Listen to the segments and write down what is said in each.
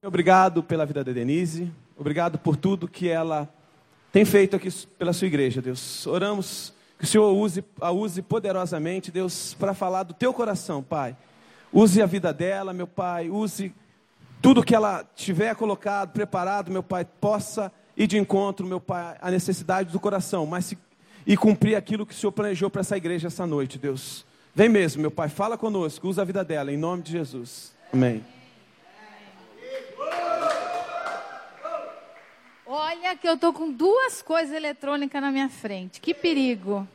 Obrigado pela vida da Denise, obrigado por tudo que ela tem feito aqui pela sua igreja, Deus. Oramos que o Senhor use, a use poderosamente, Deus, para falar do teu coração, Pai. Use a vida dela, meu Pai, use tudo que ela tiver colocado, preparado, meu Pai, possa ir de encontro, meu Pai, à necessidade do coração, mas se, e cumprir aquilo que o Senhor planejou para essa igreja essa noite, Deus. Vem mesmo, meu Pai, fala conosco, usa a vida dela, em nome de Jesus. Amém. Olha que eu tô com duas coisas eletrônicas na minha frente. Que perigo. Não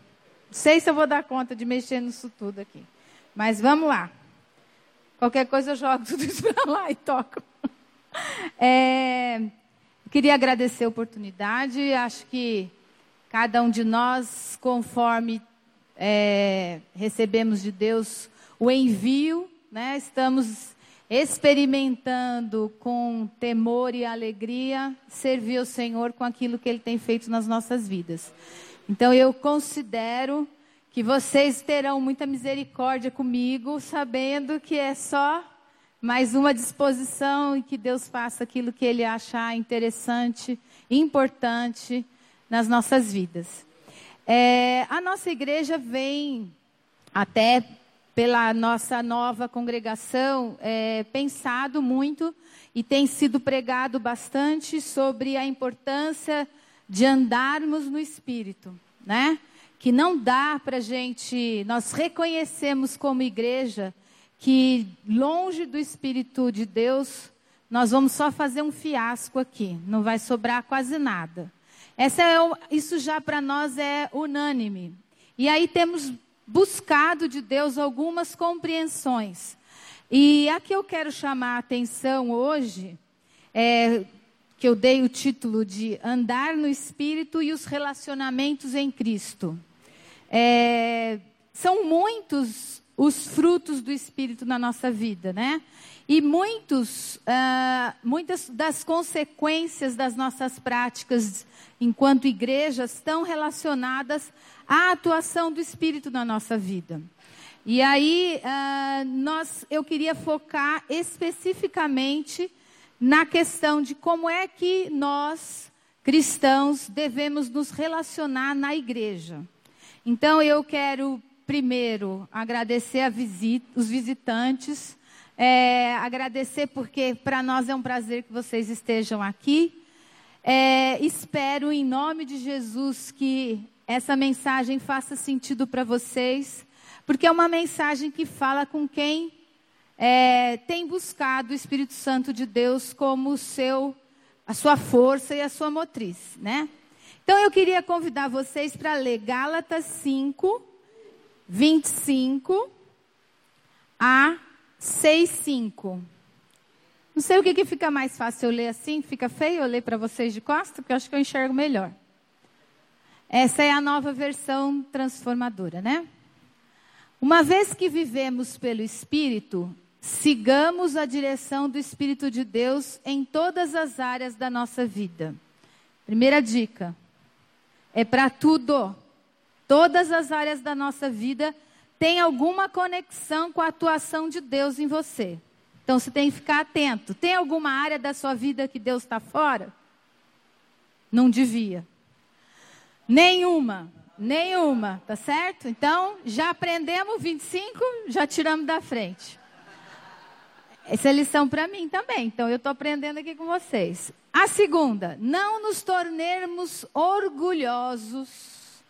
sei se eu vou dar conta de mexer nisso tudo aqui. Mas vamos lá. Qualquer coisa eu jogo tudo isso para lá e toco. É, queria agradecer a oportunidade. Acho que cada um de nós, conforme é, recebemos de Deus o envio, né, estamos experimentando com temor e alegria servir o Senhor com aquilo que Ele tem feito nas nossas vidas. Então eu considero que vocês terão muita misericórdia comigo, sabendo que é só mais uma disposição e que Deus faça aquilo que Ele achar interessante, importante nas nossas vidas. É, a nossa igreja vem até pela nossa nova congregação, é, pensado muito e tem sido pregado bastante sobre a importância de andarmos no Espírito, né? Que não dá para gente, nós reconhecemos como igreja que longe do Espírito de Deus, nós vamos só fazer um fiasco aqui, não vai sobrar quase nada. Essa é, isso já para nós é unânime. E aí temos buscado de Deus algumas compreensões. E a que eu quero chamar a atenção hoje, é, que eu dei o título de Andar no Espírito e os Relacionamentos em Cristo. É, são muitos os frutos do Espírito na nossa vida, né? E muitos, uh, muitas das consequências das nossas práticas enquanto igrejas estão relacionadas à atuação do Espírito na nossa vida. E aí, uh, nós, eu queria focar especificamente na questão de como é que nós, cristãos, devemos nos relacionar na igreja. Então, eu quero primeiro agradecer visita, os visitantes, é, agradecer porque para nós é um prazer que vocês estejam aqui. É, espero em nome de Jesus que essa mensagem faça sentido para vocês, porque é uma mensagem que fala com quem é, tem buscado o Espírito Santo de Deus como seu, a sua força e a sua motriz, né? Então eu queria convidar vocês para ler Gálatas 5, 25 a 6, 5. Não sei o que, que fica mais fácil eu ler assim, fica feio eu ler para vocês de costa, porque eu acho que eu enxergo melhor. Essa é a nova versão transformadora, né? Uma vez que vivemos pelo Espírito, sigamos a direção do Espírito de Deus em todas as áreas da nossa vida. Primeira dica: é para tudo. Todas as áreas da nossa vida têm alguma conexão com a atuação de Deus em você. Então você tem que ficar atento. Tem alguma área da sua vida que Deus está fora? Não devia. Nenhuma. Nenhuma, tá certo? Então, já aprendemos 25, já tiramos da frente. Essa é lição para mim também, então eu estou aprendendo aqui com vocês. A segunda, não nos tornemos orgulhosos,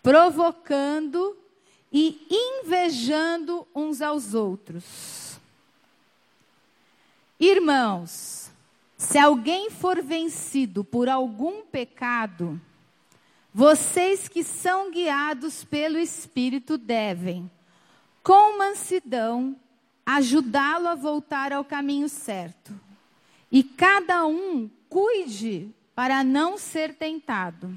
provocando e invejando uns aos outros. Irmãos, se alguém for vencido por algum pecado, vocês que são guiados pelo Espírito devem, com mansidão, ajudá-lo a voltar ao caminho certo. E cada um cuide para não ser tentado.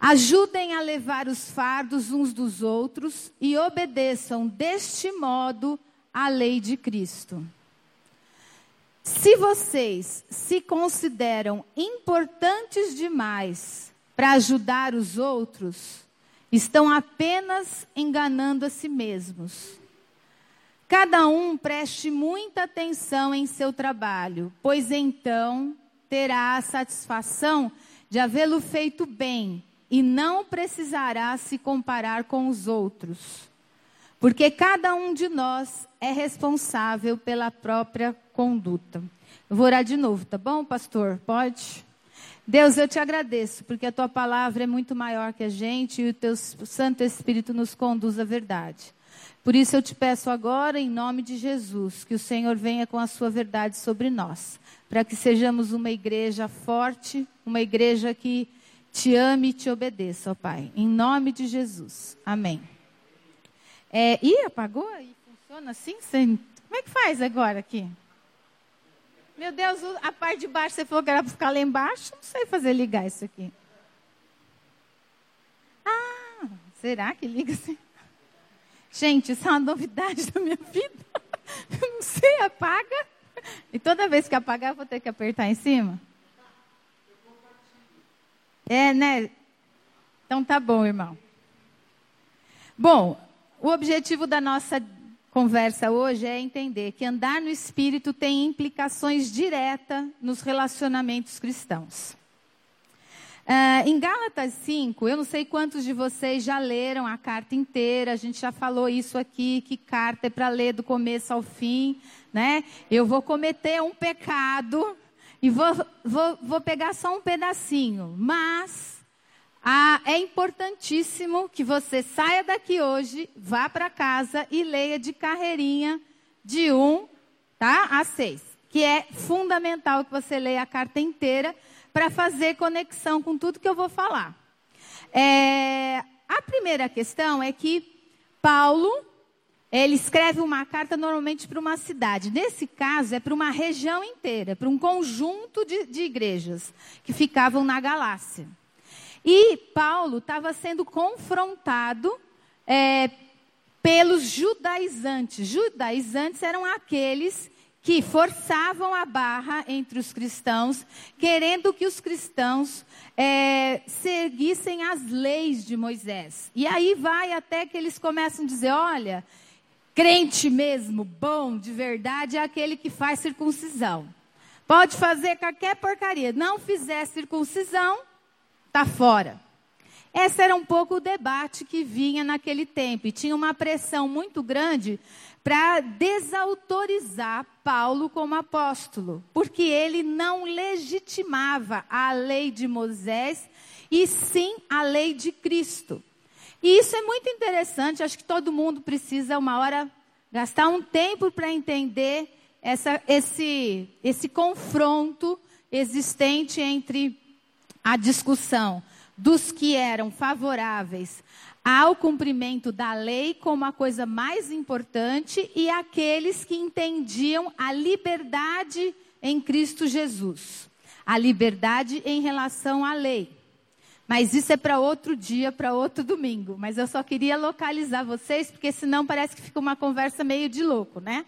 Ajudem a levar os fardos uns dos outros e obedeçam deste modo à lei de Cristo. Se vocês se consideram importantes demais para ajudar os outros, estão apenas enganando a si mesmos. Cada um preste muita atenção em seu trabalho, pois então terá a satisfação de havê-lo feito bem e não precisará se comparar com os outros. Porque cada um de nós é responsável pela própria conduta. Eu vou orar de novo, tá bom, pastor? Pode? Deus, eu te agradeço, porque a tua palavra é muito maior que a gente e o teu Santo Espírito nos conduz à verdade. Por isso eu te peço agora, em nome de Jesus, que o Senhor venha com a sua verdade sobre nós, para que sejamos uma igreja forte, uma igreja que te ame e te obedeça, ó Pai. Em nome de Jesus. Amém. É, ih, apagou? E funciona assim? Como é que faz agora aqui? Meu Deus, a parte de baixo você falou que era para ficar lá embaixo? Não sei fazer ligar isso aqui. Ah, será que liga assim? Gente, isso é uma novidade da minha vida. Eu não sei, apaga. E toda vez que apagar, eu vou ter que apertar em cima? É, né? Então tá bom, irmão. Bom, o objetivo da nossa conversa hoje é entender que andar no espírito tem implicações diretas nos relacionamentos cristãos. Uh, em Gálatas 5, eu não sei quantos de vocês já leram a carta inteira, a gente já falou isso aqui, que carta é para ler do começo ao fim, né? Eu vou cometer um pecado e vou, vou, vou pegar só um pedacinho, mas é importantíssimo que você saia daqui hoje, vá para casa e leia de carreirinha de 1 tá, a 6, que é fundamental que você leia a carta inteira, para fazer conexão com tudo que eu vou falar. É, a primeira questão é que Paulo, ele escreve uma carta normalmente para uma cidade. Nesse caso, é para uma região inteira, para um conjunto de, de igrejas que ficavam na Galácia. E Paulo estava sendo confrontado é, pelos judaizantes. Judaizantes eram aqueles que forçavam a barra entre os cristãos, querendo que os cristãos é, seguissem as leis de Moisés. E aí vai até que eles começam a dizer: olha, crente mesmo, bom, de verdade, é aquele que faz circuncisão. Pode fazer qualquer porcaria, não fizer circuncisão, está fora. Esse era um pouco o debate que vinha naquele tempo. E tinha uma pressão muito grande para desautorizar Paulo como apóstolo, porque ele não legitimava a lei de Moisés e sim a lei de Cristo. E isso é muito interessante, acho que todo mundo precisa uma hora gastar um tempo para entender essa, esse, esse confronto existente entre a discussão dos que eram favoráveis ao cumprimento da lei como a coisa mais importante e aqueles que entendiam a liberdade em Cristo Jesus. A liberdade em relação à lei. Mas isso é para outro dia, para outro domingo. Mas eu só queria localizar vocês, porque senão parece que fica uma conversa meio de louco, né?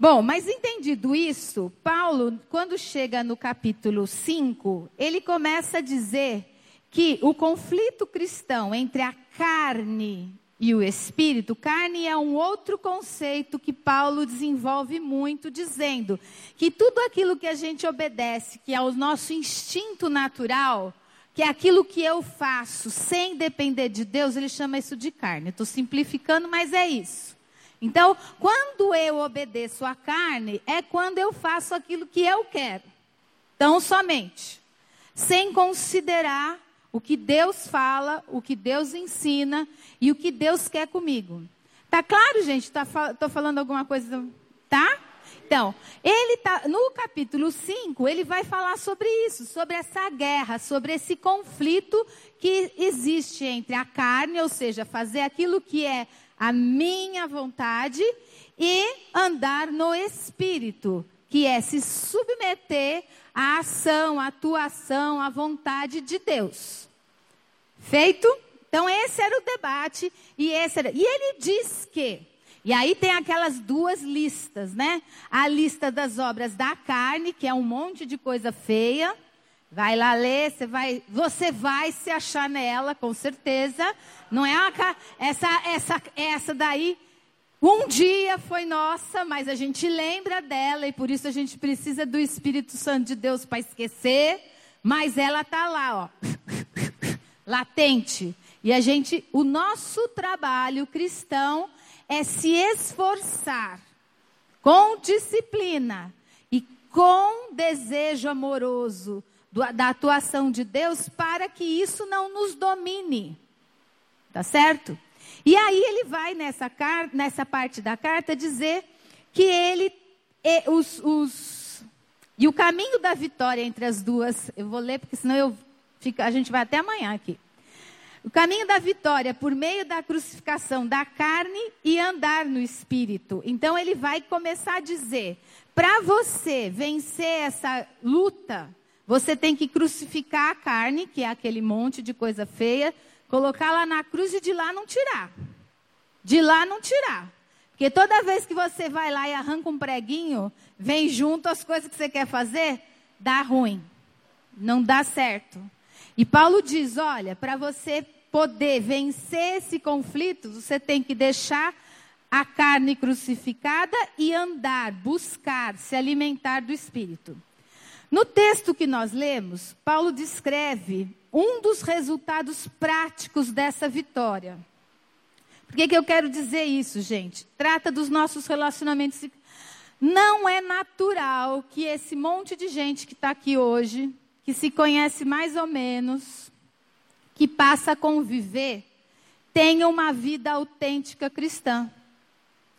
Bom, mas entendido isso, Paulo, quando chega no capítulo 5, ele começa a dizer que o conflito cristão entre a carne e o espírito, carne é um outro conceito que Paulo desenvolve muito, dizendo que tudo aquilo que a gente obedece, que é o nosso instinto natural, que é aquilo que eu faço sem depender de Deus, ele chama isso de carne. Estou simplificando, mas é isso. Então, quando eu obedeço à carne, é quando eu faço aquilo que eu quero. Tão somente. Sem considerar o que Deus fala, o que Deus ensina e o que Deus quer comigo. Tá claro, gente? Tá, tô falando alguma coisa, tá? Então, ele tá no capítulo 5, ele vai falar sobre isso, sobre essa guerra, sobre esse conflito que existe entre a carne, ou seja, fazer aquilo que é a minha vontade e andar no espírito, que é se submeter à ação, à atuação, à vontade de Deus. Feito? Então esse era o debate e esse era, e ele diz que e aí tem aquelas duas listas, né? A lista das obras da carne, que é um monte de coisa feia. Vai lá ler, você vai, você vai se achar nela, com certeza. Não é uma, essa essa essa daí um dia foi nossa, mas a gente lembra dela e por isso a gente precisa do Espírito Santo de Deus para esquecer, mas ela tá lá, ó, latente. E a gente, o nosso trabalho cristão é se esforçar com disciplina e com desejo amoroso da atuação de Deus para que isso não nos domine. Tá certo? E aí ele vai nessa, nessa parte da carta dizer que ele e, os, os, e o caminho da vitória entre as duas, eu vou ler porque senão eu fico, a gente vai até amanhã aqui. O caminho da vitória por meio da crucificação da carne e andar no espírito. Então ele vai começar a dizer: para você vencer essa luta, você tem que crucificar a carne, que é aquele monte de coisa feia, colocar lá na cruz e de lá não tirar. De lá não tirar. Porque toda vez que você vai lá e arranca um preguinho, vem junto as coisas que você quer fazer, dá ruim. Não dá certo. E Paulo diz: olha, para você poder vencer esse conflito, você tem que deixar a carne crucificada e andar, buscar, se alimentar do espírito. No texto que nós lemos, Paulo descreve um dos resultados práticos dessa vitória. Por que, que eu quero dizer isso, gente? Trata dos nossos relacionamentos. Não é natural que esse monte de gente que está aqui hoje, que se conhece mais ou menos, que passa a conviver, tenha uma vida autêntica cristã.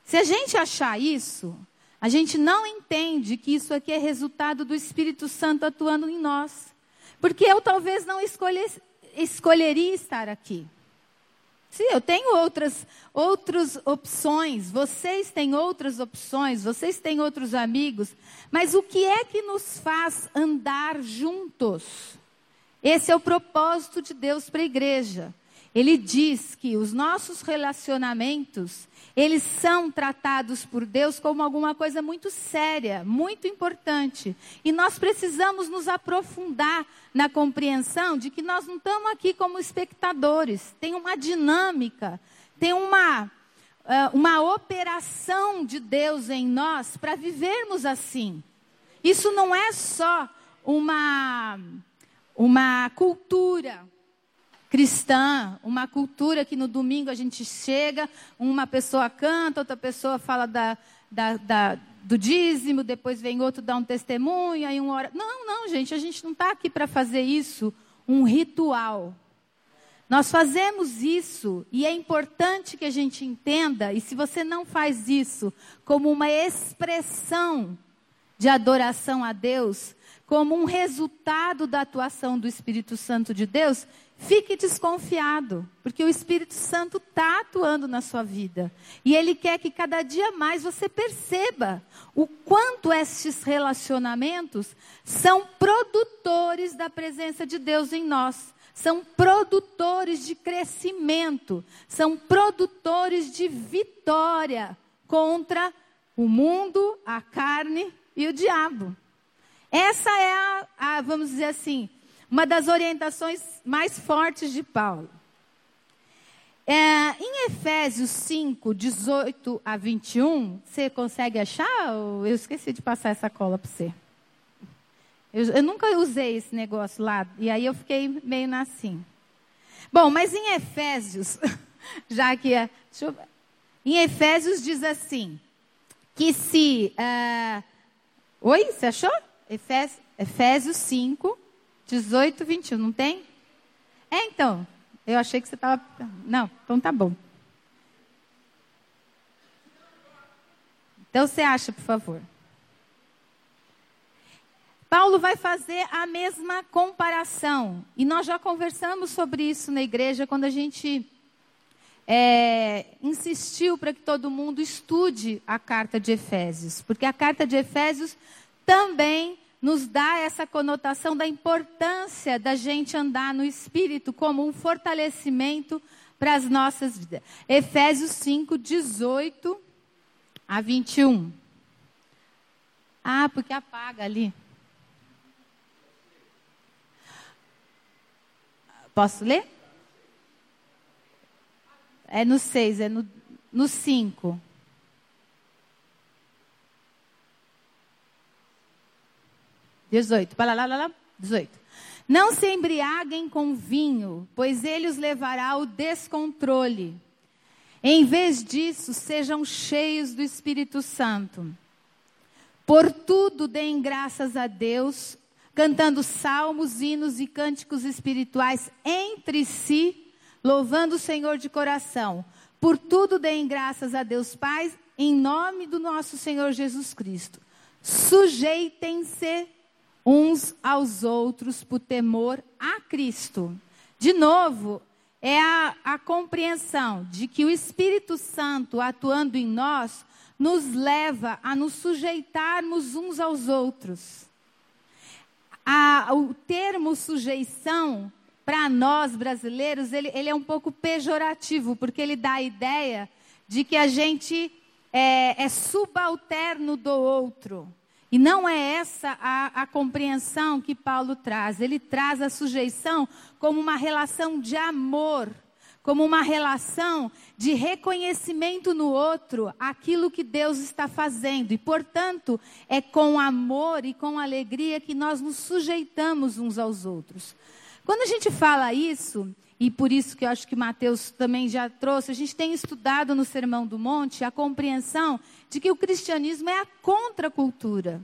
Se a gente achar isso, a gente não entende que isso aqui é resultado do Espírito Santo atuando em nós. Porque eu talvez não escolher, escolheria estar aqui. Sim, eu tenho outras, outras opções, vocês têm outras opções, vocês têm outros amigos, mas o que é que nos faz andar juntos? Esse é o propósito de Deus para a igreja. Ele diz que os nossos relacionamentos, eles são tratados por Deus como alguma coisa muito séria, muito importante. E nós precisamos nos aprofundar na compreensão de que nós não estamos aqui como espectadores. Tem uma dinâmica, tem uma, eh, uma operação de Deus em nós para vivermos assim. Isso não é só uma, uma cultura cristã, uma cultura que no domingo a gente chega, uma pessoa canta, outra pessoa fala da, da, da, do dízimo, depois vem outro dar um testemunho, aí um hora. Não, não, gente, a gente não está aqui para fazer isso um ritual. Nós fazemos isso e é importante que a gente entenda, e se você não faz isso como uma expressão de adoração a Deus, como um resultado da atuação do Espírito Santo de Deus, Fique desconfiado, porque o Espírito Santo está atuando na sua vida. E Ele quer que cada dia mais você perceba o quanto esses relacionamentos são produtores da presença de Deus em nós. São produtores de crescimento, são produtores de vitória contra o mundo, a carne e o diabo. Essa é a, a vamos dizer assim, uma das orientações mais fortes de Paulo. É, em Efésios 5, 18 a 21, você consegue achar? Eu esqueci de passar essa cola para você. Eu, eu, nunca usei esse negócio lá, e aí eu fiquei meio assim. Bom, mas em Efésios, já que é. Eu, em Efésios diz assim: que se. Uh, oi, você achou? Efésios, Efésios 5, 18, 21, não tem? É, então. Eu achei que você estava. Não, então tá bom. Então você acha, por favor. Paulo vai fazer a mesma comparação. E nós já conversamos sobre isso na igreja quando a gente é, insistiu para que todo mundo estude a carta de Efésios. Porque a carta de Efésios também nos dá essa conotação da importância da gente andar no espírito como um fortalecimento para as nossas vidas. Efésios 5, 18 a 21. Ah, porque apaga ali. Posso ler? É no 6, é no 5. 18. Para lá, lá, lá, 18. Não se embriaguem com vinho, pois ele os levará ao descontrole. Em vez disso, sejam cheios do Espírito Santo. Por tudo deem graças a Deus, cantando salmos, hinos e cânticos espirituais entre si, louvando o Senhor de coração. Por tudo deem graças a Deus Pai, em nome do nosso Senhor Jesus Cristo. Sujeitem-se uns aos outros por temor a Cristo. De novo, é a, a compreensão de que o Espírito Santo atuando em nós nos leva a nos sujeitarmos uns aos outros. A, o termo sujeição, para nós brasileiros, ele, ele, é um pouco pejorativo, porque ele dá a ideia de que a gente é, é subalterno do outro. E não é essa a, a, compreensão que Paulo traz. Ele traz a sujeição como uma relação de amor, como uma relação de reconhecimento no outro aquilo que Deus está fazendo. E, portanto, é com amor e com alegria que nós nos sujeitamos uns aos outros. Quando a gente fala isso, e por isso que eu acho que Mateus também já trouxe, a gente tem estudado no Sermão do Monte a compreensão de que o cristianismo é a contracultura.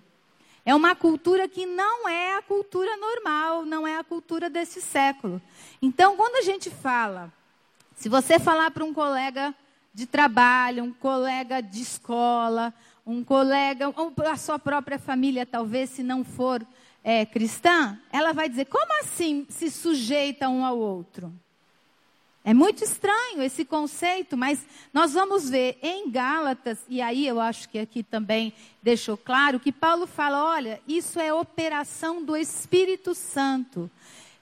É uma cultura que não é a cultura normal, não é a cultura desse século. Então, quando a gente fala, se você falar para um colega de trabalho, um colega de escola, um colega, ou a sua própria família, talvez, se não for é, cristã, ela vai dizer: como assim se sujeita um ao outro? É muito estranho esse conceito, mas nós vamos ver em Gálatas, e aí eu acho que aqui também deixou claro, que Paulo fala: olha, isso é operação do Espírito Santo.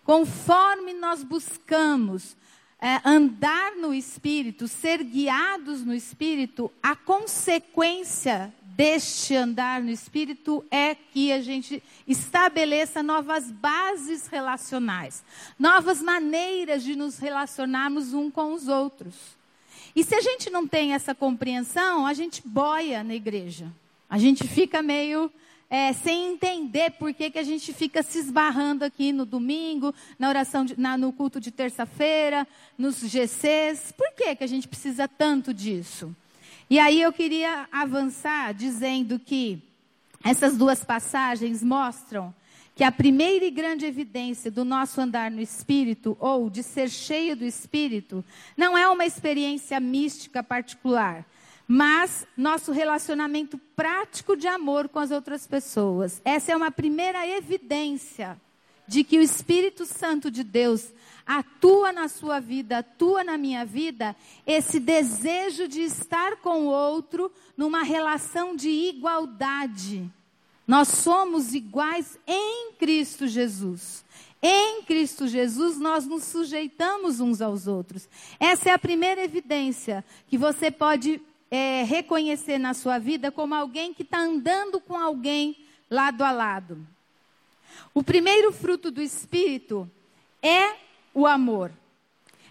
Conforme nós buscamos é, andar no Espírito, ser guiados no Espírito, a consequência deste andar no Espírito é que a gente estabeleça novas bases relacionais, novas maneiras de nos relacionarmos um com os outros. E se a gente não tem essa compreensão, a gente boia na igreja. A gente fica meio é, sem entender por que, que a gente fica se esbarrando aqui no domingo, na oração, de, na, no culto de terça-feira, nos GCs. Por que, que a gente precisa tanto disso? E aí eu queria avançar dizendo que essas duas passagens mostram que a primeira e grande evidência do nosso andar no Espírito, ou de ser cheio do Espírito, não é uma experiência mística particular, mas nosso relacionamento prático de amor com as outras pessoas. Essa é uma primeira evidência de que o Espírito Santo de Deus atua na sua vida, atua na minha vida, esse desejo de estar com o outro numa relação de igualdade. Nós somos iguais em Cristo Jesus. Em Cristo Jesus, nós nos sujeitamos uns aos outros. Essa é a primeira evidência que você pode é, reconhecer na sua vida como alguém que está andando com alguém lado a lado. O primeiro fruto do Espírito é o amor.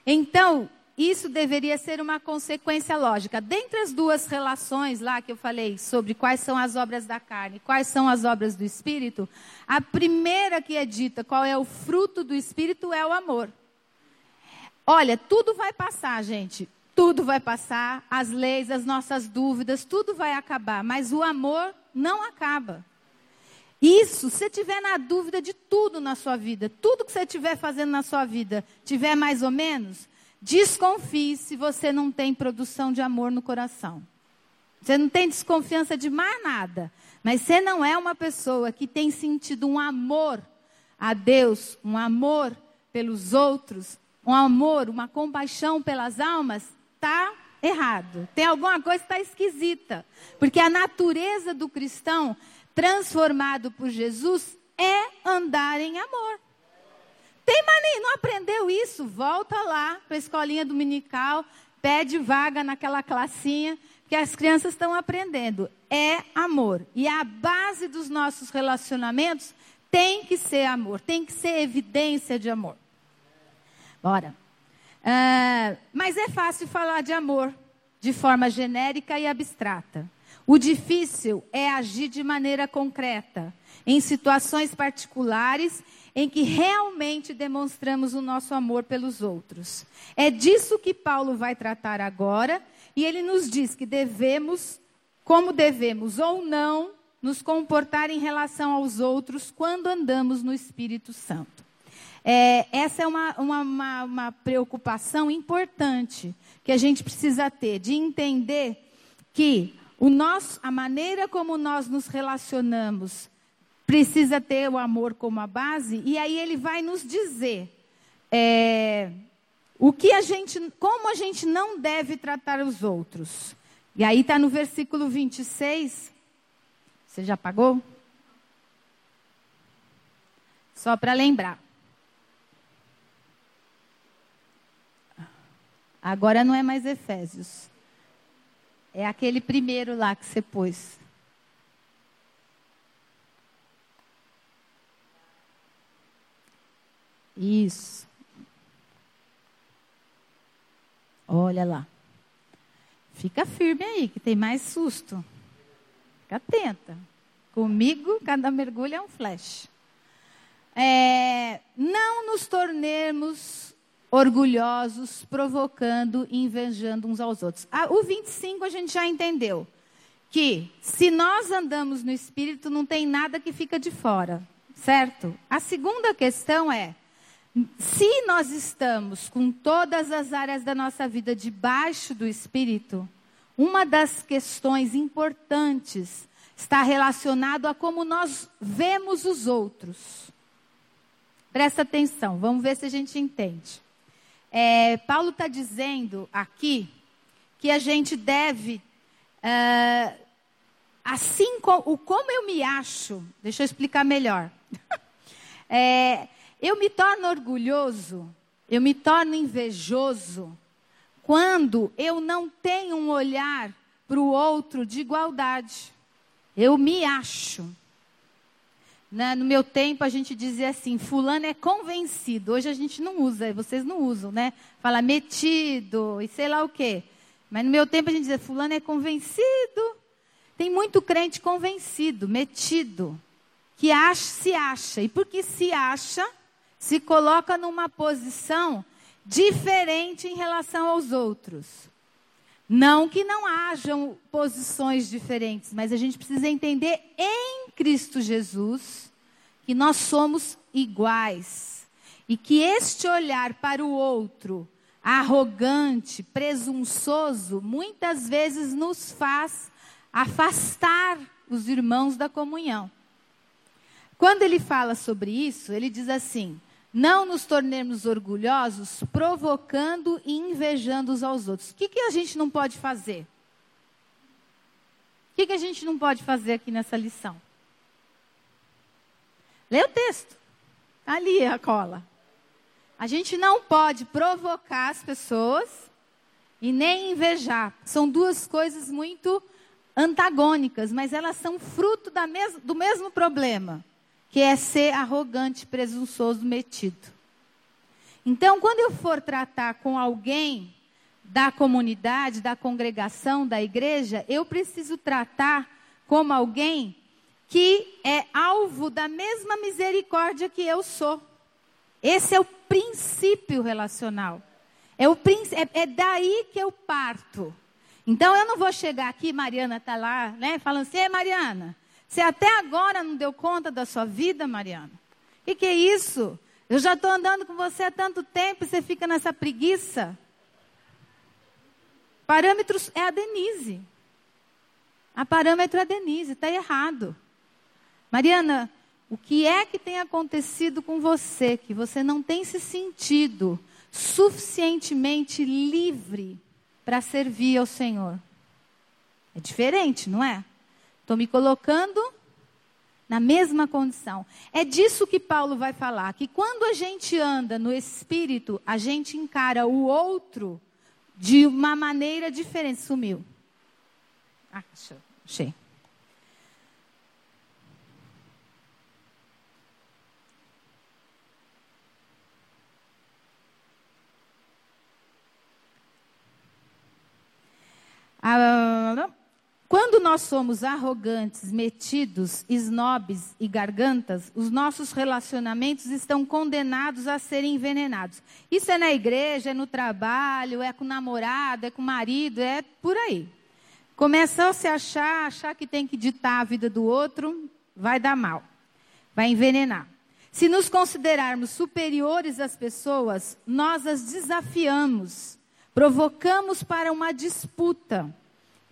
Então, isso deveria ser uma consequência lógica. Dentre as duas relações lá que eu falei sobre quais são as obras da carne, quais são as obras do espírito, a primeira que é dita, qual é o fruto do espírito, é o amor. Olha, tudo vai passar, gente. Tudo vai passar, as leis, as nossas dúvidas, tudo vai acabar, mas o amor não acaba. Isso, se tiver na dúvida de tudo na sua vida, tudo que você estiver fazendo na sua vida, tiver mais ou menos, desconfie se você não tem produção de amor no coração. Você não tem desconfiança de mais nada, mas você não é uma pessoa que tem sentido um amor a Deus, um amor pelos outros, um amor, uma compaixão pelas almas, está errado. Tem alguma coisa que está esquisita. Porque a natureza do cristão transformado por Jesus é andar em amor. Tem mania, não aprendeu isso? Volta lá para a escolinha dominical, pede vaga naquela classinha que as crianças estão aprendendo. É amor. E a base dos nossos relacionamentos tem que ser amor, tem que ser evidência de amor. Bora. Uh, mas é fácil falar de amor de forma genérica e abstrata. O difícil é agir de maneira concreta, em situações particulares em que realmente demonstramos o nosso amor pelos outros. É disso que Paulo vai tratar agora, e ele nos diz que devemos, como devemos ou não, nos comportar em relação aos outros quando andamos no Espírito Santo. É, essa é uma, uma, uma, uma preocupação importante que a gente precisa ter, de entender que o nosso, a maneira como nós nos relacionamos precisa ter o amor como a base, e aí ele vai nos dizer é, o que a gente, como a gente não deve tratar os outros. E aí está no versículo 26. Você já pagou? Só para lembrar. Agora não é mais Efésios. É aquele primeiro lá que você pôs. Isso. Olha lá. Fica firme aí, que tem mais susto. Fica atenta. Comigo, cada mergulho é um flash. É, não nos tornemos orgulhosos, provocando e invejando uns aos outros. Ah, o 25 a gente já entendeu. Que se nós andamos no Espírito, não tem nada que fica de fora. Certo? A segunda questão é se nós estamos com todas as áreas da nossa vida debaixo do Espírito, uma das questões importantes está relacionado a como nós vemos os outros. Presta atenção, vamos ver se a gente entende. É, Paulo está dizendo aqui que a gente deve, uh, assim como, como eu me acho, deixa eu explicar melhor. é, eu me torno orgulhoso, eu me torno invejoso quando eu não tenho um olhar para o outro de igualdade. Eu me acho. Né? No meu tempo a gente dizia assim, fulano é convencido. Hoje a gente não usa, vocês não usam, né? Fala metido e sei lá o quê. Mas no meu tempo a gente dizia, fulano é convencido. Tem muito crente convencido, metido, que acha, se acha. E porque se acha, se coloca numa posição diferente em relação aos outros. Não que não hajam posições diferentes, mas a gente precisa entender em Cristo Jesus que nós somos iguais. E que este olhar para o outro, arrogante, presunçoso, muitas vezes nos faz afastar os irmãos da comunhão. Quando ele fala sobre isso, ele diz assim: não nos tornemos orgulhosos, provocando e invejando uns aos outros. O que, que a gente não pode fazer? O que, que a gente não pode fazer aqui nessa lição? Lê o texto. Está ali a cola. A gente não pode provocar as pessoas e nem invejar. São duas coisas muito antagônicas, mas elas são fruto mes do mesmo problema que é ser arrogante, presunçoso, metido. Então, quando eu for tratar com alguém da comunidade, da congregação, da igreja, eu preciso tratar como alguém que é alvo da mesma misericórdia que eu sou. Esse é o princípio relacional. É, o, é, é daí que eu parto. Então eu não vou chegar aqui, Mariana está lá, né, falando assim, Mariana, você até agora não deu conta da sua vida, Mariana? O que, que é isso? Eu já estou andando com você há tanto tempo e você fica nessa preguiça. Parâmetros é a Denise. A parâmetro é a Denise, está errado. Mariana, o que é que tem acontecido com você que você não tem se sentido suficientemente livre para servir ao Senhor? É diferente, não é? Estou me colocando na mesma condição. É disso que Paulo vai falar, que quando a gente anda no espírito, a gente encara o outro de uma maneira diferente. Sumiu. Ah, achei. Quando nós somos arrogantes, metidos, snobs e gargantas, os nossos relacionamentos estão condenados a serem envenenados. Isso é na igreja, é no trabalho, é com o namorado, é com o marido, é por aí. Começou a se achar, achar que tem que ditar a vida do outro, vai dar mal, vai envenenar. Se nos considerarmos superiores às pessoas, nós as desafiamos, provocamos para uma disputa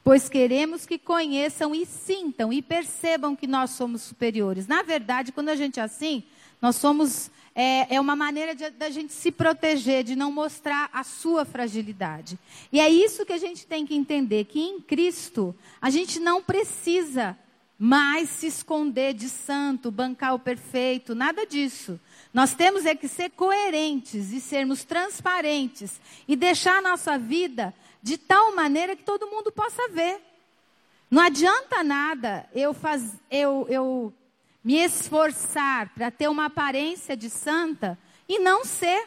pois queremos que conheçam e sintam e percebam que nós somos superiores. Na verdade, quando a gente é assim, nós somos. É, é uma maneira da gente se proteger, de não mostrar a sua fragilidade. E é isso que a gente tem que entender: que em Cristo, a gente não precisa mais se esconder de santo, bancar o perfeito, nada disso. Nós temos é que ser coerentes e sermos transparentes e deixar a nossa vida de tal maneira que todo mundo possa ver. Não adianta nada eu, faz, eu, eu me esforçar para ter uma aparência de santa e não ser.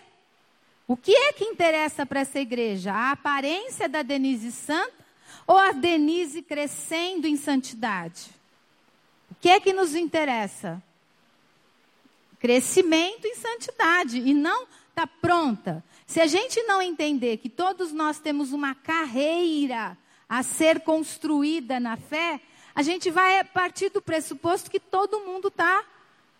O que é que interessa para essa igreja? A aparência da Denise santa ou a Denise crescendo em santidade? O que é que nos interessa? Crescimento em santidade e não está pronta. Se a gente não entender que todos nós temos uma carreira a ser construída na fé, a gente vai partir do pressuposto que todo mundo está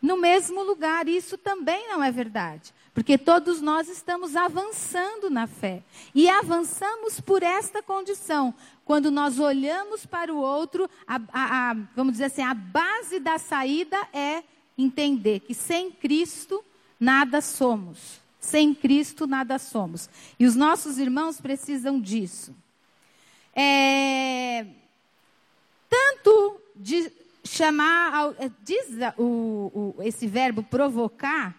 no mesmo lugar. Isso também não é verdade. Porque todos nós estamos avançando na fé. E avançamos por esta condição. Quando nós olhamos para o outro, a, a, a, vamos dizer assim, a base da saída é entender que sem Cristo nada somos. Sem Cristo nada somos. E os nossos irmãos precisam disso. É, tanto de chamar, é, diz o, o, esse verbo provocar,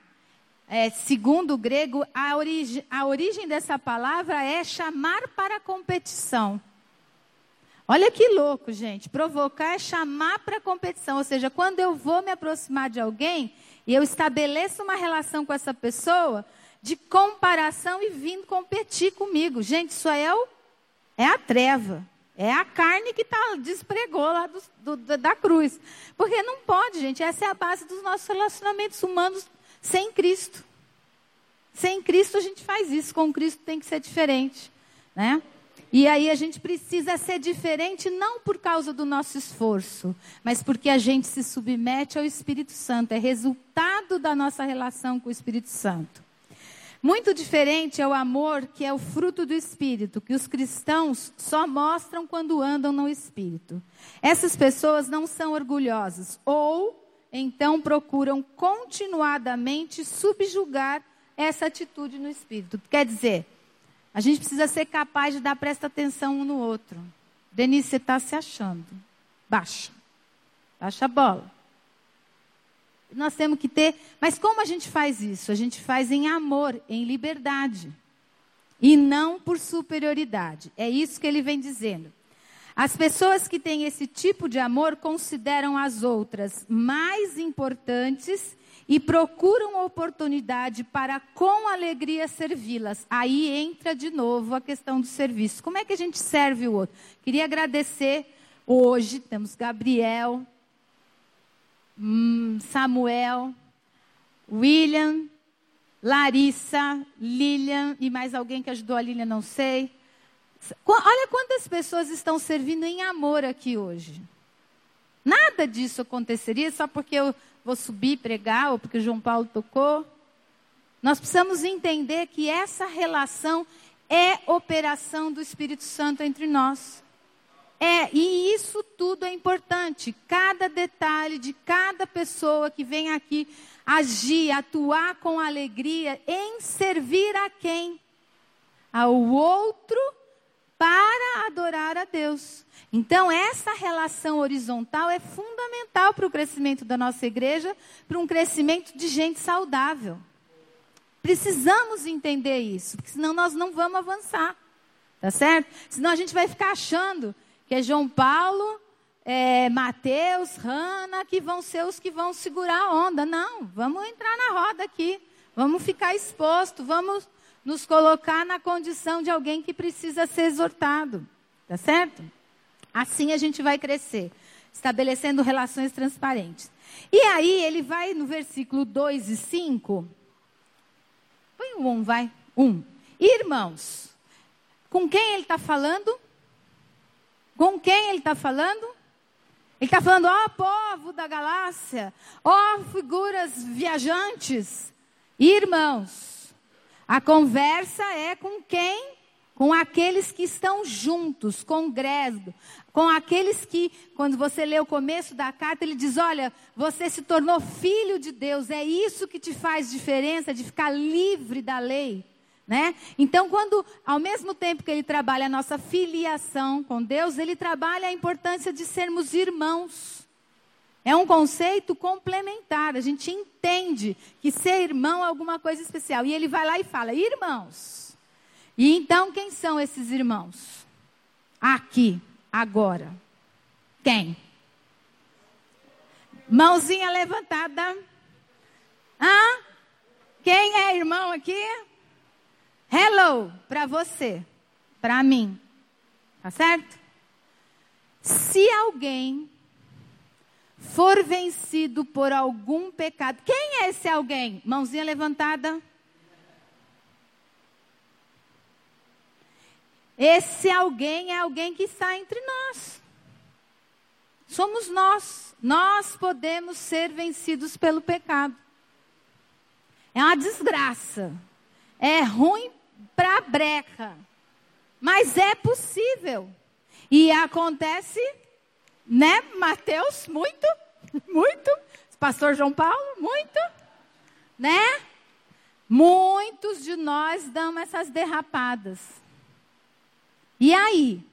é, segundo o grego, a, origi, a origem dessa palavra é chamar para competição. Olha que louco, gente. Provocar é chamar para competição. Ou seja, quando eu vou me aproximar de alguém e eu estabeleço uma relação com essa pessoa, de comparação e vindo competir comigo. Gente, isso é, o, é a treva. É a carne que tá, despregou lá do, do, da cruz. Porque não pode, gente. Essa é a base dos nossos relacionamentos humanos sem Cristo. Sem Cristo a gente faz isso. Com Cristo tem que ser diferente. Né? E aí a gente precisa ser diferente não por causa do nosso esforço, mas porque a gente se submete ao Espírito Santo. É resultado da nossa relação com o Espírito Santo. Muito diferente é o amor que é o fruto do Espírito, que os cristãos só mostram quando andam no Espírito. Essas pessoas não são orgulhosas ou então procuram continuadamente subjugar essa atitude no Espírito. Quer dizer, a gente precisa ser capaz de dar presta atenção um no outro. Denise, você está se achando. Baixa. Baixa a bola. Nós temos que ter. Mas como a gente faz isso? A gente faz em amor, em liberdade. E não por superioridade. É isso que ele vem dizendo. As pessoas que têm esse tipo de amor consideram as outras mais importantes e procuram oportunidade para com alegria servi-las. Aí entra de novo a questão do serviço. Como é que a gente serve o outro? Queria agradecer hoje, temos Gabriel, Hum, Samuel, William, Larissa, Lilian e mais alguém que ajudou a Lilian, não sei. Olha quantas pessoas estão servindo em amor aqui hoje. Nada disso aconteceria só porque eu vou subir pregar ou porque João Paulo tocou. Nós precisamos entender que essa relação é operação do Espírito Santo entre nós. É, e isso tudo é importante. Cada detalhe de cada pessoa que vem aqui agir, atuar com alegria em servir a quem? Ao outro para adorar a Deus. Então, essa relação horizontal é fundamental para o crescimento da nossa igreja, para um crescimento de gente saudável. Precisamos entender isso, porque senão nós não vamos avançar. Tá certo? Senão a gente vai ficar achando que é João Paulo, é, Mateus, Rana, que vão ser os que vão segurar a onda. Não, vamos entrar na roda aqui, vamos ficar exposto, vamos nos colocar na condição de alguém que precisa ser exortado, tá certo? Assim a gente vai crescer, estabelecendo relações transparentes. E aí ele vai no versículo 2 e 5. Põe 1, vai. 1. Irmãos, com quem ele está falando? Com quem ele está falando? Ele está falando, ó oh, povo da galáxia, ó oh, figuras viajantes, irmãos. A conversa é com quem? Com aqueles que estão juntos, congresso, com aqueles que, quando você lê o começo da carta, ele diz: Olha, você se tornou filho de Deus, é isso que te faz diferença de ficar livre da lei. Né? Então, quando, ao mesmo tempo que ele trabalha a nossa filiação com Deus, ele trabalha a importância de sermos irmãos. É um conceito complementar. A gente entende que ser irmão é alguma coisa especial. E ele vai lá e fala: irmãos. E então, quem são esses irmãos? Aqui, agora. Quem? Mãozinha levantada. Ah? Quem é irmão aqui? Hello para você, para mim. Tá certo? Se alguém for vencido por algum pecado, quem é esse alguém? Mãozinha levantada. Esse alguém é alguém que está entre nós. Somos nós. Nós podemos ser vencidos pelo pecado. É uma desgraça. É ruim para breca. Mas é possível. E acontece, né, Mateus? Muito, muito. Pastor João Paulo, muito. Né? Muitos de nós dão essas derrapadas. E aí?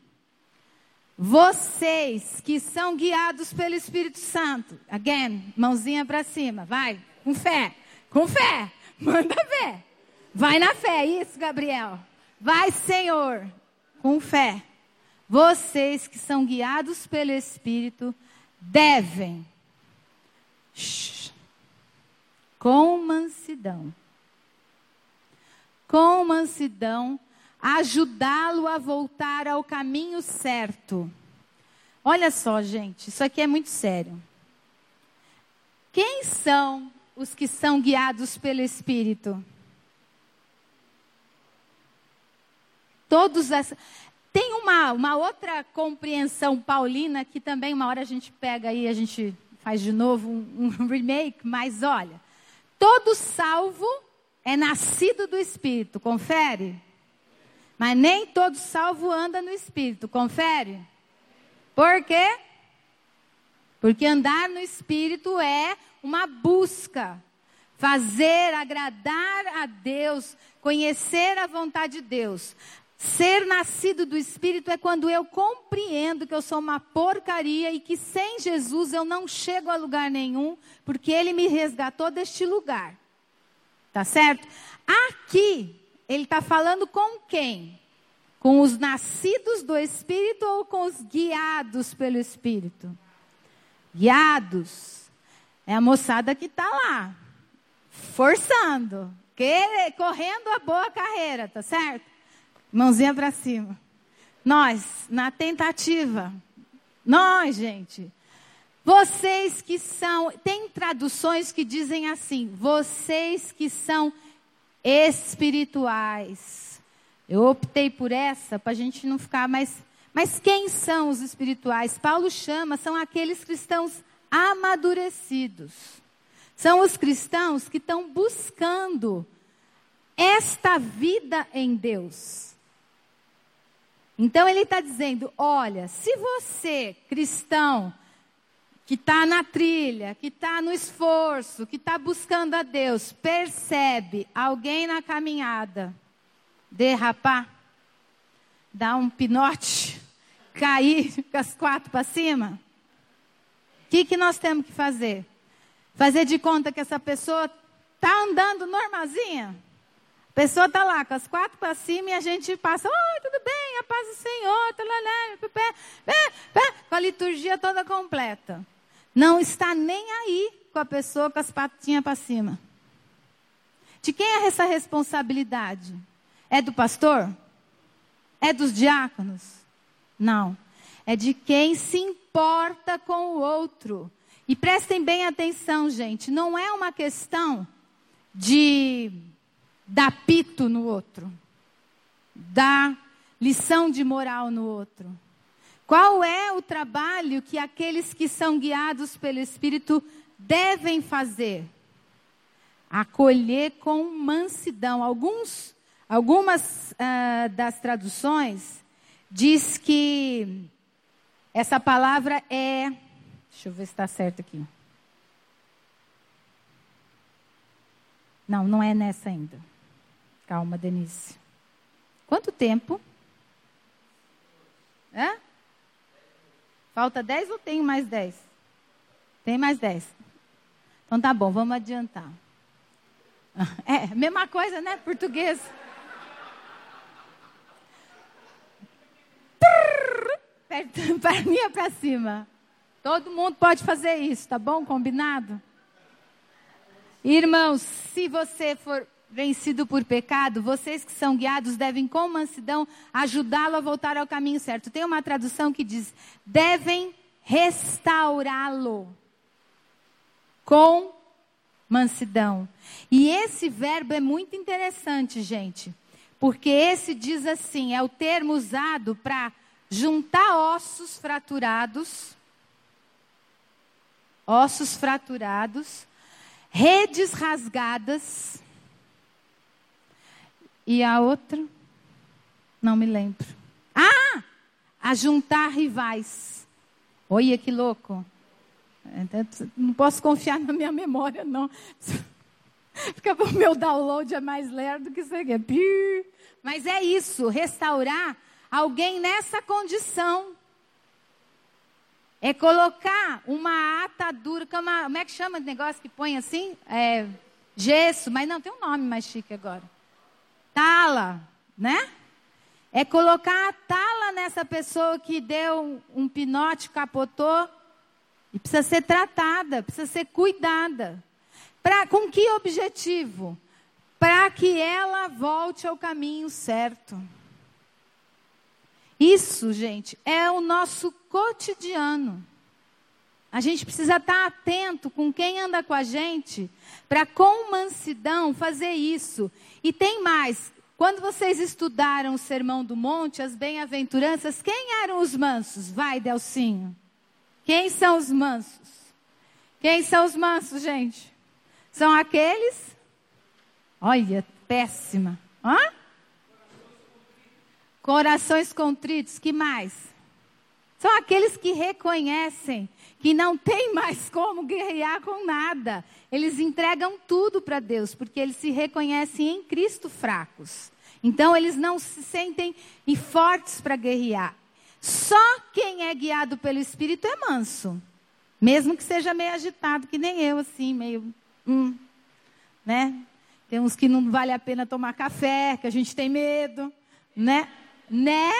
Vocês que são guiados pelo Espírito Santo, again, mãozinha para cima, vai, com fé, com fé, manda ver. Vai na fé, isso, Gabriel. Vai, Senhor, com fé. Vocês que são guiados pelo Espírito devem, com mansidão, com mansidão, ajudá-lo a voltar ao caminho certo. Olha só, gente, isso aqui é muito sério. Quem são os que são guiados pelo Espírito? Todos essa... Tem uma, uma outra compreensão paulina que também uma hora a gente pega aí, a gente faz de novo um, um remake, mas olha, todo salvo é nascido do Espírito, confere? Mas nem todo salvo anda no Espírito, confere? Por quê? Porque andar no Espírito é uma busca, fazer agradar a Deus, conhecer a vontade de Deus. Ser nascido do Espírito é quando eu compreendo que eu sou uma porcaria e que sem Jesus eu não chego a lugar nenhum, porque Ele me resgatou deste lugar. Tá certo? Aqui, Ele está falando com quem? Com os nascidos do Espírito ou com os guiados pelo Espírito? Guiados. É a moçada que está lá, forçando, que, correndo a boa carreira, tá certo? Mãozinha para cima. Nós, na tentativa. Nós, gente. Vocês que são. Tem traduções que dizem assim: vocês que são espirituais. Eu optei por essa para a gente não ficar mais. Mas quem são os espirituais? Paulo chama, são aqueles cristãos amadurecidos. São os cristãos que estão buscando esta vida em Deus. Então ele está dizendo: olha, se você, cristão, que está na trilha, que está no esforço, que está buscando a Deus, percebe alguém na caminhada derrapar, dar um pinote, cair com as quatro para cima, o que, que nós temos que fazer? Fazer de conta que essa pessoa está andando normalzinha? Pessoa está lá com as quatro para cima e a gente passa, oi, tudo bem, a paz do Senhor, com a liturgia toda completa. Não está nem aí com a pessoa com as patinhas para cima. De quem é essa responsabilidade? É do pastor? É dos diáconos? Não. é de quem se importa com o outro. E prestem bem atenção, gente, não é uma questão de dar pito no outro, dar lição de moral no outro. Qual é o trabalho que aqueles que são guiados pelo Espírito devem fazer? Acolher com mansidão. Alguns, algumas uh, das traduções diz que essa palavra é. Deixa eu ver se está certo aqui. Não, não é nessa ainda. Calma, Denise. Quanto tempo? Hã? Falta 10 ou tenho mais 10? Tem mais 10. Então tá bom, vamos adiantar. É, mesma coisa, né? Português. Perninha para cima. Todo mundo pode fazer isso, tá bom? Combinado? Irmãos, se você for vencido por pecado, vocês que são guiados devem com mansidão ajudá-lo a voltar ao caminho certo. Tem uma tradução que diz: devem restaurá-lo com mansidão. E esse verbo é muito interessante, gente, porque esse diz assim, é o termo usado para juntar ossos fraturados, ossos fraturados, redes rasgadas, e a outra, não me lembro. Ah! A juntar rivais. Olha que louco. Não posso confiar na minha memória, não. Porque o meu download é mais lerdo que isso aqui. Mas é isso, restaurar alguém nessa condição. É colocar uma atadura, como é que chama o negócio que põe assim? É, gesso, mas não, tem um nome mais chique agora tala, né? É colocar a tala nessa pessoa que deu um pinote, capotou, e precisa ser tratada, precisa ser cuidada. Pra, com que objetivo? Para que ela volte ao caminho certo. Isso, gente, é o nosso cotidiano. A gente precisa estar atento com quem anda com a gente, para com mansidão fazer isso. E tem mais. Quando vocês estudaram o Sermão do Monte, as bem-aventuranças, quem eram os mansos? Vai, Delcinho. Quem são os mansos? Quem são os mansos, gente? São aqueles. Olha, péssima. Hã? Corações contritos, que mais? São aqueles que reconhecem que não tem mais como guerrear com nada. Eles entregam tudo para Deus, porque eles se reconhecem em Cristo fracos. Então eles não se sentem fortes para guerrear. Só quem é guiado pelo Espírito é manso. Mesmo que seja meio agitado, que nem eu, assim, meio. Hum, né? Tem uns que não vale a pena tomar café, que a gente tem medo, né? Né?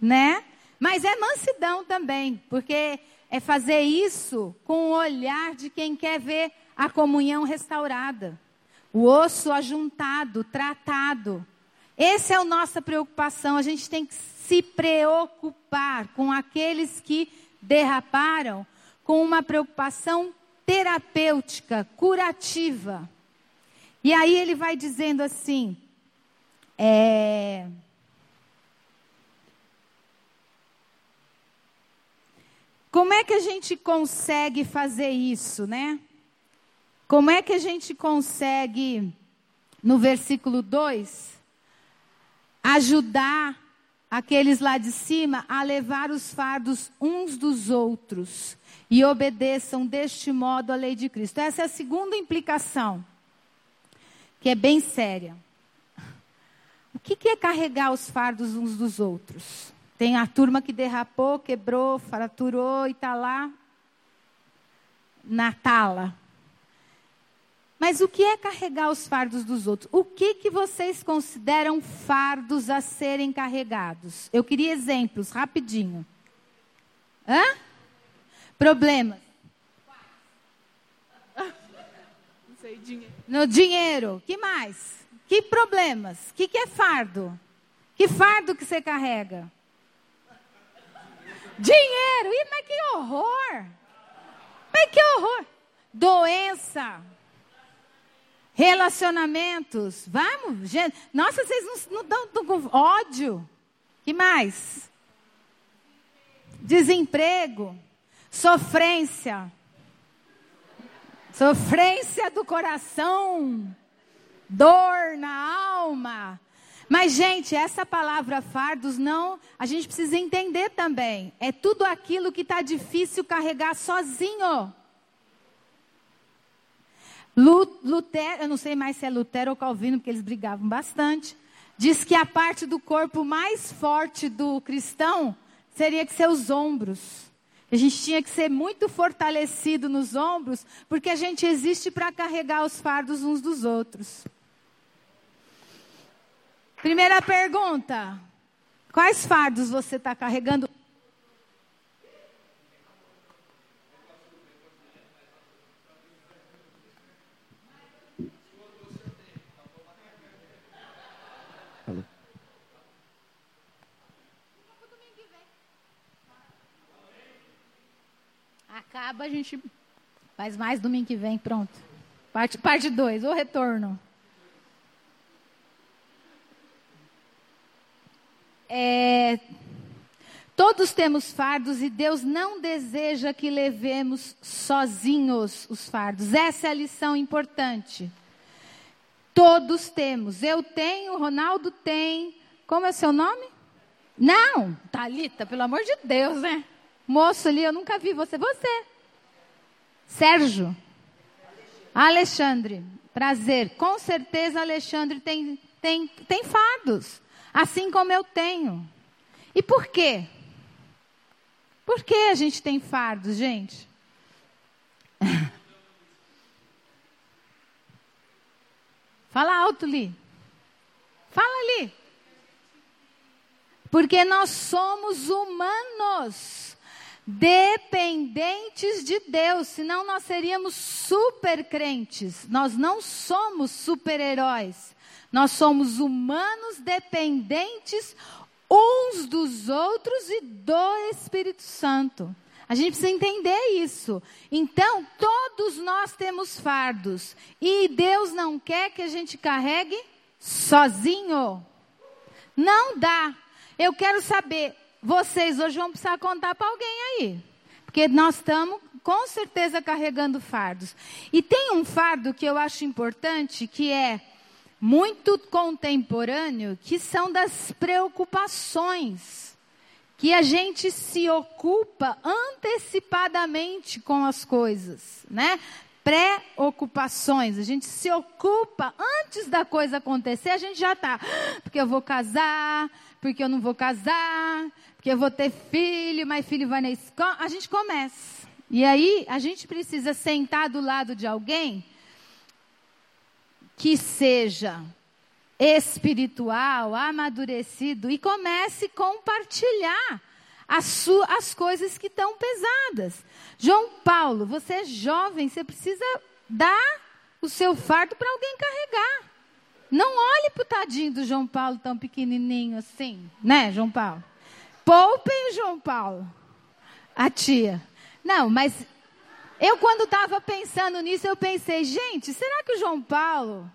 Né? Mas é mansidão também, porque é fazer isso com o olhar de quem quer ver a comunhão restaurada, o osso ajuntado, tratado. Essa é a nossa preocupação. A gente tem que se preocupar com aqueles que derraparam, com uma preocupação terapêutica, curativa. E aí ele vai dizendo assim: é, Como é que a gente consegue fazer isso, né? Como é que a gente consegue, no versículo 2, ajudar aqueles lá de cima a levar os fardos uns dos outros e obedeçam deste modo a lei de Cristo? Essa é a segunda implicação, que é bem séria. O que é carregar os fardos uns dos outros? Tem a turma que derrapou, quebrou, fraturou e está lá na tala. Mas o que é carregar os fardos dos outros? O que, que vocês consideram fardos a serem carregados? Eu queria exemplos, rapidinho. Hã? Problemas. No dinheiro. Que mais? Que problemas? O que, que é fardo? Que fardo que você carrega? Dinheiro. Ih, mas que horror. Mas que horror. Doença. Relacionamentos. Vamos, gente. Nossa, vocês não estão com ódio. que mais? Desemprego. Sofrência. Sofrência do coração. Dor na alma. Mas, gente, essa palavra fardos não. A gente precisa entender também. É tudo aquilo que está difícil carregar sozinho. Lutero, eu não sei mais se é Lutero ou Calvino, porque eles brigavam bastante. Diz que a parte do corpo mais forte do cristão seria que ser os ombros. A gente tinha que ser muito fortalecido nos ombros, porque a gente existe para carregar os fardos uns dos outros. Primeira pergunta: quais fardos você está carregando? Acaba, a gente faz mais domingo que vem, pronto. Parte 2, parte dois, o retorno. É, todos temos fardos e Deus não deseja que levemos sozinhos os fardos. Essa é a lição importante. Todos temos. Eu tenho, Ronaldo tem. Como é seu nome? Não, Talita, pelo amor de Deus, né? Moço ali, eu nunca vi você. Você. Sérgio. Alexandre. Prazer. Com certeza Alexandre tem, tem, tem fardos. Assim como eu tenho. E por quê? Por que a gente tem fardos, gente? Fala alto, Li. Fala ali. Porque nós somos humanos dependentes de Deus, senão nós seríamos super crentes. Nós não somos super-heróis. Nós somos humanos dependentes uns dos outros e do Espírito Santo. A gente precisa entender isso. Então, todos nós temos fardos. E Deus não quer que a gente carregue sozinho. Não dá. Eu quero saber, vocês hoje vão precisar contar para alguém aí. Porque nós estamos com certeza carregando fardos. E tem um fardo que eu acho importante, que é muito contemporâneo, que são das preocupações. Que a gente se ocupa antecipadamente com as coisas, né? Preocupações. A gente se ocupa antes da coisa acontecer, a gente já está. Porque eu vou casar, porque eu não vou casar, porque eu vou ter filho, mas filho vai na escola. A gente começa. E aí, a gente precisa sentar do lado de alguém que seja espiritual, amadurecido e comece a compartilhar as, as coisas que estão pesadas. João Paulo, você é jovem, você precisa dar o seu fardo para alguém carregar. Não olhe para o tadinho do João Paulo tão pequenininho assim, né, João Paulo? Poupem o João Paulo, a tia. Não, mas eu, quando estava pensando nisso, eu pensei, gente, será que o João Paulo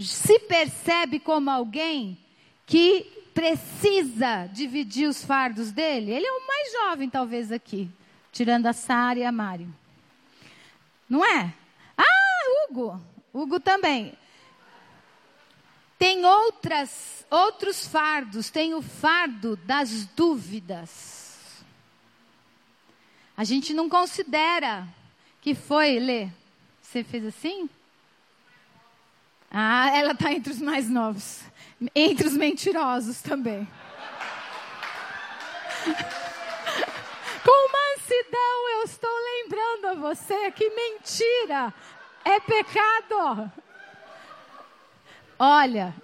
se percebe como alguém que precisa dividir os fardos dele? Ele é o mais jovem, talvez, aqui, tirando a Sara e a Mari. Não é? Ah, Hugo. Hugo também. Tem outras, outros fardos. Tem o fardo das dúvidas. A gente não considera que foi, Lê. Você fez assim? Ah, ela está entre os mais novos. Entre os mentirosos também. Com mansidão eu estou lembrando a você que mentira é pecado. Olha,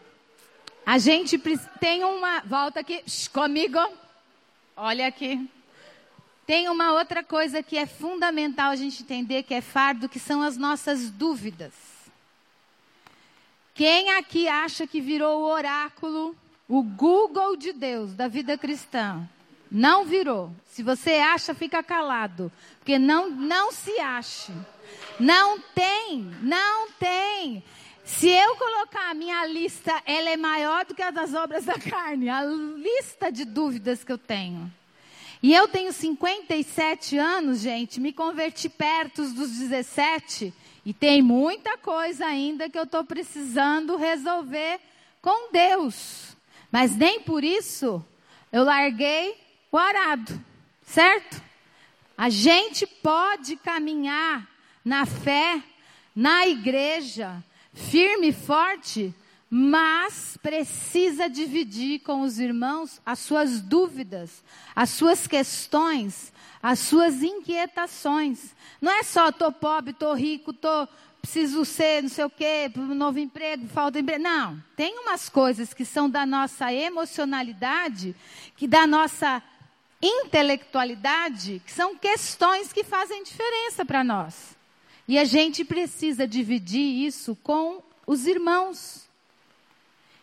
a gente tem uma. Volta aqui, comigo. Olha aqui. Tem uma outra coisa que é fundamental a gente entender que é fardo, que são as nossas dúvidas. Quem aqui acha que virou o oráculo, o Google de Deus, da vida cristã? Não virou. Se você acha, fica calado. Porque não, não se ache. Não tem, não tem. Se eu colocar a minha lista, ela é maior do que a das obras da carne. A lista de dúvidas que eu tenho. E eu tenho 57 anos, gente, me converti perto dos 17 e tem muita coisa ainda que eu estou precisando resolver com Deus. Mas nem por isso eu larguei o arado, certo? A gente pode caminhar na fé, na igreja, firme e forte, mas precisa dividir com os irmãos as suas dúvidas, as suas questões, as suas inquietações. Não é só tô pobre, tô rico, tô preciso ser não sei o quê, novo emprego, falta emprego. Não, tem umas coisas que são da nossa emocionalidade, que da nossa intelectualidade, que são questões que fazem diferença para nós. E a gente precisa dividir isso com os irmãos.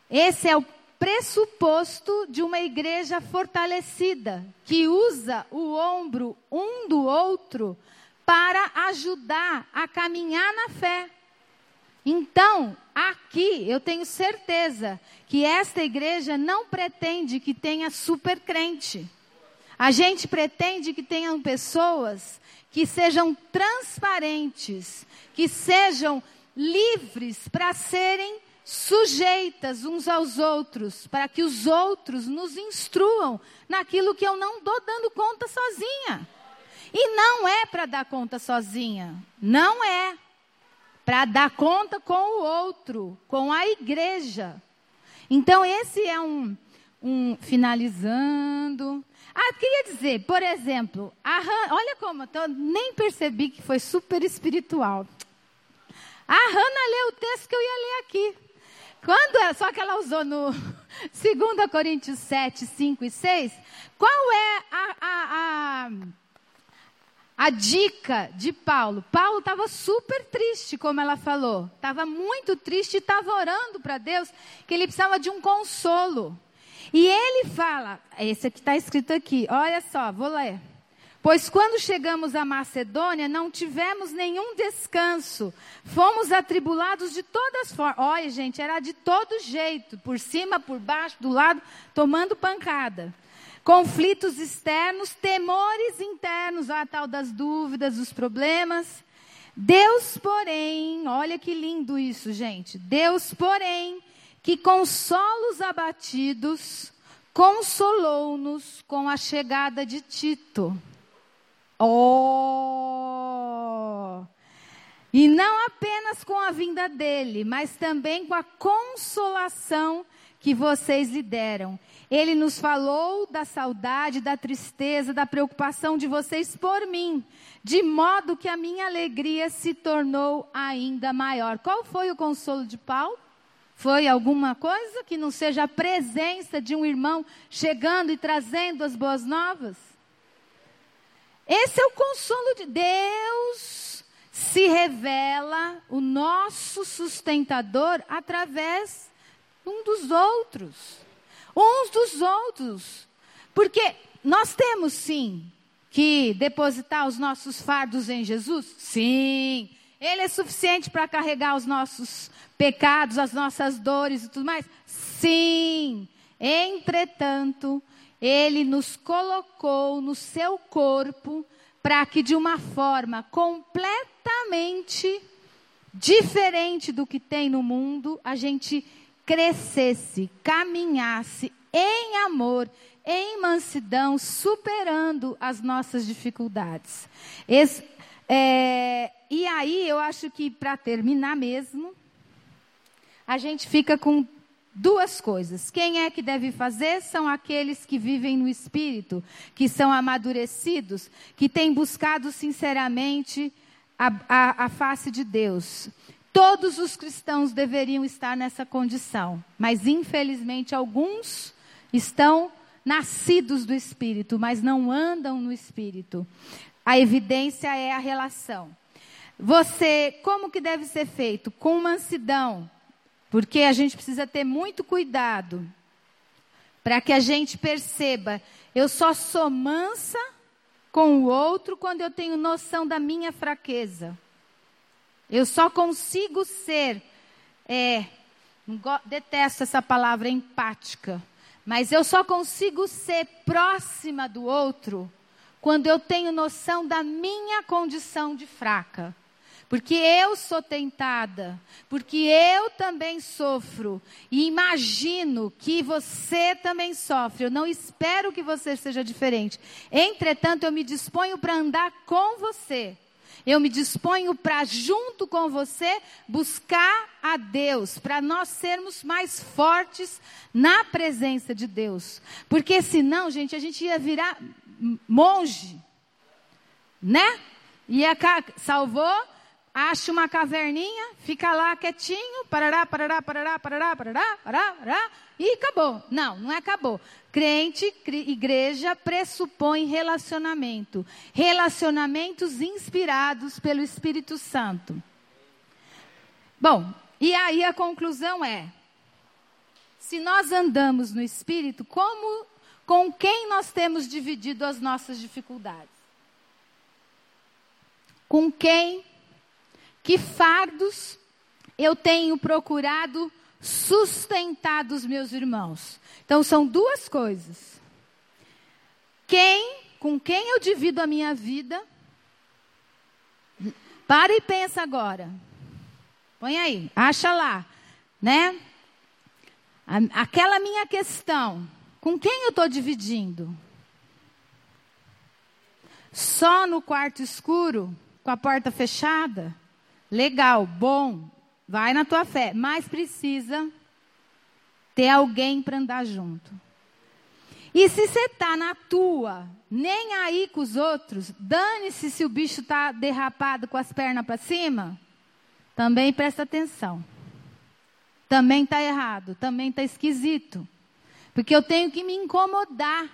Esse é o pressuposto de uma igreja fortalecida, que usa o ombro um do outro para ajudar a caminhar na fé. Então, aqui eu tenho certeza que esta igreja não pretende que tenha super crente. A gente pretende que tenham pessoas que sejam transparentes, que sejam livres para serem sujeitas uns aos outros, para que os outros nos instruam naquilo que eu não estou dando conta sozinha. E não é para dar conta sozinha, não é. Para dar conta com o outro, com a igreja. Então, esse é um, um finalizando. Ah, queria dizer, por exemplo, Han, olha como, eu nem percebi que foi super espiritual. A Hanna leu o texto que eu ia ler aqui. Quando, só que ela usou no 2 Coríntios 7, 5 e 6, qual é a, a, a, a dica de Paulo? Paulo estava super triste, como ela falou. Estava muito triste e estava orando para Deus que ele precisava de um consolo. E ele fala, esse aqui está escrito aqui, olha só, vou ler. Pois quando chegamos à Macedônia, não tivemos nenhum descanso. Fomos atribulados de todas formas. Olha, gente, era de todo jeito, por cima, por baixo, do lado, tomando pancada. Conflitos externos, temores internos, a tal das dúvidas, dos problemas. Deus, porém, olha que lindo isso, gente. Deus, porém, que consola os abatidos, consolou-nos com a chegada de Tito Oh! E não apenas com a vinda dele, mas também com a consolação que vocês lhe deram. Ele nos falou da saudade, da tristeza, da preocupação de vocês por mim, de modo que a minha alegria se tornou ainda maior. Qual foi o consolo de Paulo? Foi alguma coisa que não seja a presença de um irmão chegando e trazendo as boas novas? Esse é o consolo de Deus. Se revela o nosso sustentador através um dos outros. Uns dos outros. Porque nós temos sim que depositar os nossos fardos em Jesus? Sim. Ele é suficiente para carregar os nossos pecados, as nossas dores e tudo mais? Sim. Entretanto, ele nos colocou no seu corpo para que de uma forma completamente diferente do que tem no mundo, a gente crescesse, caminhasse em amor, em mansidão, superando as nossas dificuldades. É, e aí eu acho que para terminar mesmo, a gente fica com duas coisas. Quem é que deve fazer? São aqueles que vivem no Espírito, que são amadurecidos, que têm buscado sinceramente a, a, a face de Deus. Todos os cristãos deveriam estar nessa condição, mas infelizmente alguns estão nascidos do Espírito, mas não andam no Espírito. A evidência é a relação. Você, como que deve ser feito? Com mansidão, porque a gente precisa ter muito cuidado para que a gente perceba. Eu só sou mansa com o outro quando eu tenho noção da minha fraqueza. Eu só consigo ser, é, detesto essa palavra empática, mas eu só consigo ser próxima do outro quando eu tenho noção da minha condição de fraca. Porque eu sou tentada, porque eu também sofro, e imagino que você também sofre. Eu não espero que você seja diferente. Entretanto, eu me disponho para andar com você. Eu me disponho para, junto com você, buscar a Deus, para nós sermos mais fortes na presença de Deus. Porque senão, gente, a gente ia virar monge, né? Ia salvou acha uma caverninha, fica lá quietinho, parará, parará, parará, parará, parará, parará, parará, e acabou. Não, não é acabou. Crente, igreja pressupõe relacionamento. Relacionamentos inspirados pelo Espírito Santo. Bom, e aí a conclusão é: se nós andamos no Espírito, como, com quem nós temos dividido as nossas dificuldades? Com quem que fardos eu tenho procurado sustentar dos meus irmãos. Então são duas coisas. Quem, com quem eu divido a minha vida? Para e pensa agora. Põe aí, acha lá, né? Aquela minha questão, com quem eu estou dividindo? Só no quarto escuro, com a porta fechada? Legal, bom, vai na tua fé, mas precisa ter alguém para andar junto. E se você está na tua, nem aí com os outros, dane-se se o bicho está derrapado com as pernas para cima, também presta atenção. Também está errado, também está esquisito. Porque eu tenho que me incomodar.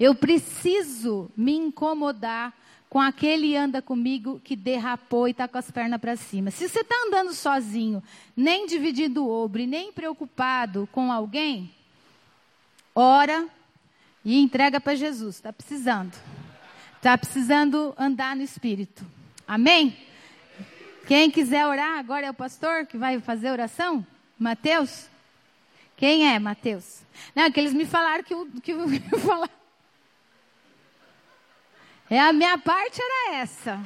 Eu preciso me incomodar com aquele anda comigo que derrapou e está com as pernas para cima. Se você está andando sozinho, nem dividindo o obre, nem preocupado com alguém, ora e entrega para Jesus. Está precisando. Está precisando andar no Espírito. Amém? Quem quiser orar, agora é o pastor que vai fazer oração? Mateus? Quem é Mateus? Não, é que eles me falaram que que eu falar. É, a minha parte era essa.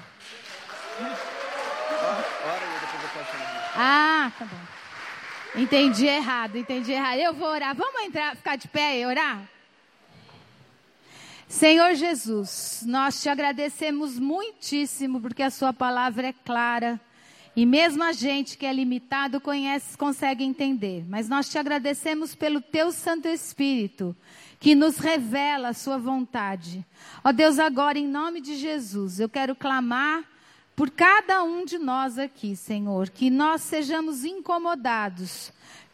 Ah, tá bom. Entendi errado, entendi errado. Eu vou orar. Vamos entrar, ficar de pé e orar? Senhor Jesus, nós te agradecemos muitíssimo porque a sua palavra é clara. E mesmo a gente que é limitado conhece, consegue entender. Mas nós te agradecemos pelo teu Santo Espírito que nos revela a sua vontade. Ó Deus, agora em nome de Jesus, eu quero clamar por cada um de nós aqui, Senhor, que nós sejamos incomodados,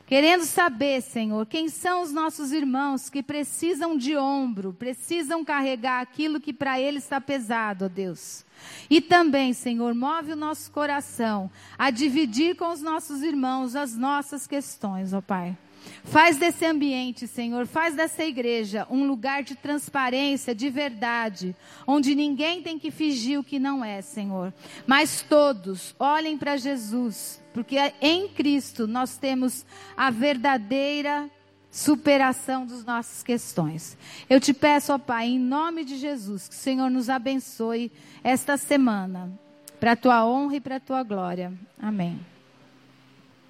querendo saber, Senhor, quem são os nossos irmãos que precisam de ombro, precisam carregar aquilo que para eles está pesado, ó Deus. E também, Senhor, move o nosso coração a dividir com os nossos irmãos as nossas questões, ó Pai. Faz desse ambiente, Senhor, faz dessa igreja um lugar de transparência, de verdade, onde ninguém tem que fingir o que não é, Senhor. Mas todos olhem para Jesus, porque em Cristo nós temos a verdadeira superação das nossas questões. Eu te peço, ó Pai, em nome de Jesus, que o Senhor nos abençoe esta semana, para a tua honra e para a tua glória. Amém.